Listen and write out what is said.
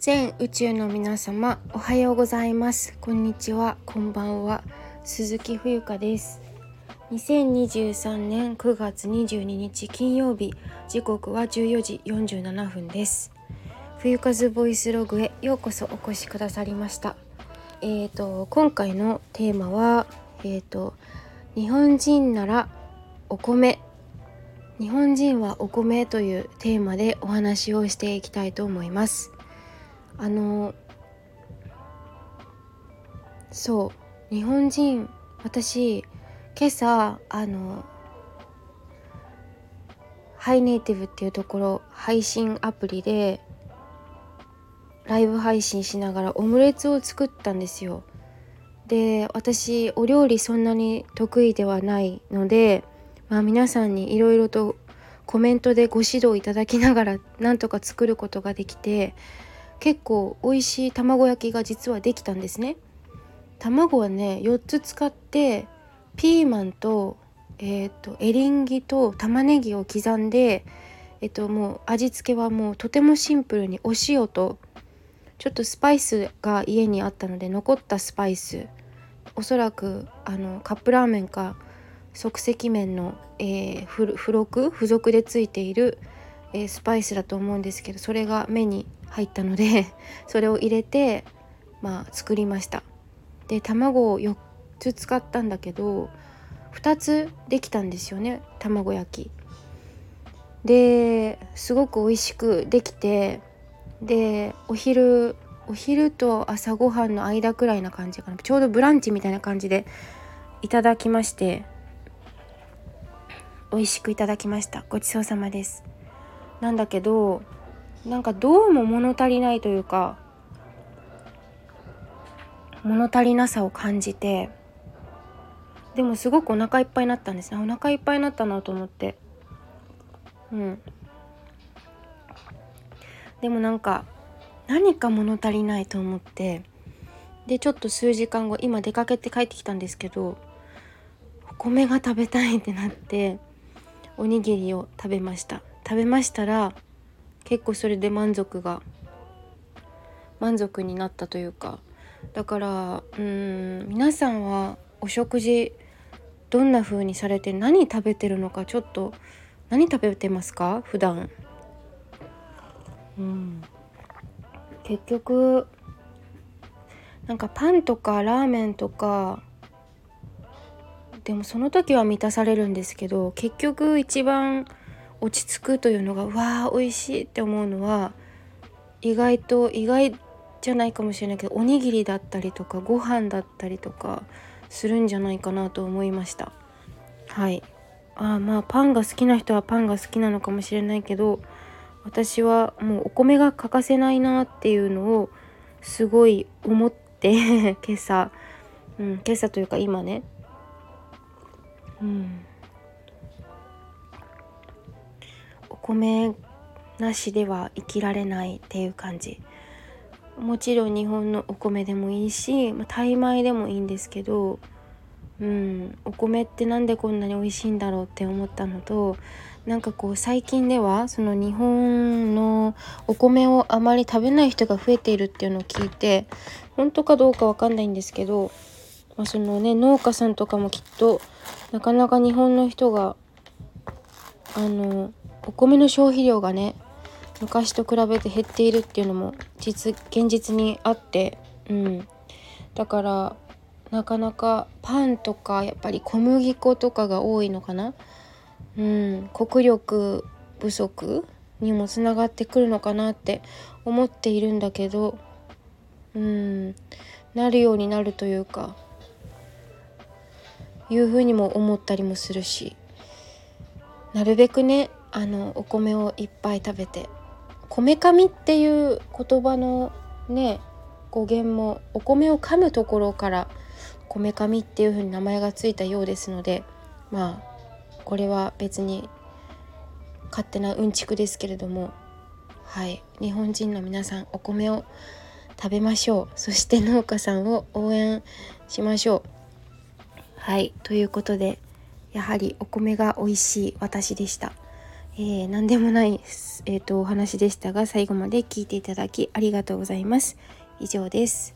全宇宙の皆様おはようございます。こんにちは。こんばんは。鈴木冬香です。2023年9月22日金曜日時刻は14時47分です。冬風ボイスログへようこそお越しくださりました。えーと今回のテーマはえーと日本人ならお米。日本人はお米というテーマでお話をしていきたいと思います。あのそう日本人私今朝あのハイネイティブっていうところ配信アプリでライブ配信しながらオムレツを作ったんですよ。で私お料理そんなに得意ではないので、まあ、皆さんにいろいろとコメントでご指導いただきながらなんとか作ることができて結構美味しい卵焼きが実はできたんですね。卵はね4つ使ってピーマンと,、えーと、エリンギと玉ねぎを刻んで、えっと、もう味付けはもうとてもシンプルにお塩とちょっとスパイスが家にあったので残ったスパイス。おそらくあのカップラーメンか即席麺の、えー、付録？付属でついている、えー、スパイスだと思うんですけどそれが目に入ったので それを入れてまあ作りました。で卵を4つ使ったんだけど2つできたんですよね卵焼き。ですごく美味しくできてでお昼お昼と朝ごはんの間くらいな感じかな。ちょうどブランチみたいな感じでいただきまして美味しくいただきました。ごちそうさまです。なんだけどなんかどうも物足りないというか物足りなさを感じてでもすごくお腹いっぱいになったんですね。お腹いっぱいになったなと思って。うん。でもなんか何か物足りないと思ってでちょっと数時間後今出かけて帰ってきたんですけどお米が食べたいってなっておにぎりを食べました。食べましたら結構それで満足が満足になったというかだからうん皆さんはお食事どんな風にされて何食べてるのかちょっと何食べてますか？普段。うん。結局なんかパンとかラーメンとかでもその時は満たされるんですけど結局一番落ち着くというのがうわー美味しいって思うのは意外と意外じゃないかもしれないけどおにぎりだったりとかご飯だったりとかするんじゃないかなと思いました。はい。あまあパンが好きな人はパンが好きなのかもしれないけど私はもうお米が欠かせないなっていうのをすごい思って 今朝、うん、今朝というか今ね。うん。米なしでは生きられないっていう感じ。もちろん日本のお米でもいいし、まあ、タイ米でもいいんですけどうんお米って何でこんなに美味しいんだろうって思ったのとなんかこう最近ではその日本のお米をあまり食べない人が増えているっていうのを聞いて本当かどうかわかんないんですけど、まあ、そのね農家さんとかもきっとなかなか日本の人があのお米の消費量がね昔と比べて減っているっていうのも実現実にあってうん。だからなかなかパンとかやっぱり小麦粉とかが多いのかな？うん。国力不足にもつながってくるのかなって思っているんだけどうん。なるようになるというかいうふうにも思ったりもするしなるべくねあのお米をいっぱい食べてこめかみっていう言葉のね語源もお米を噛むところからこめかみっていう風に名前がついたようですのでまあこれは別に勝手なうんちくですけれどもはい日本人の皆さんお米を食べましょうそして農家さんを応援しましょうはいということでやはりお米が美味しい私でした。えー、何でもない、えーと、お話でしたが最後まで聞いていただきありがとうございます。以上です。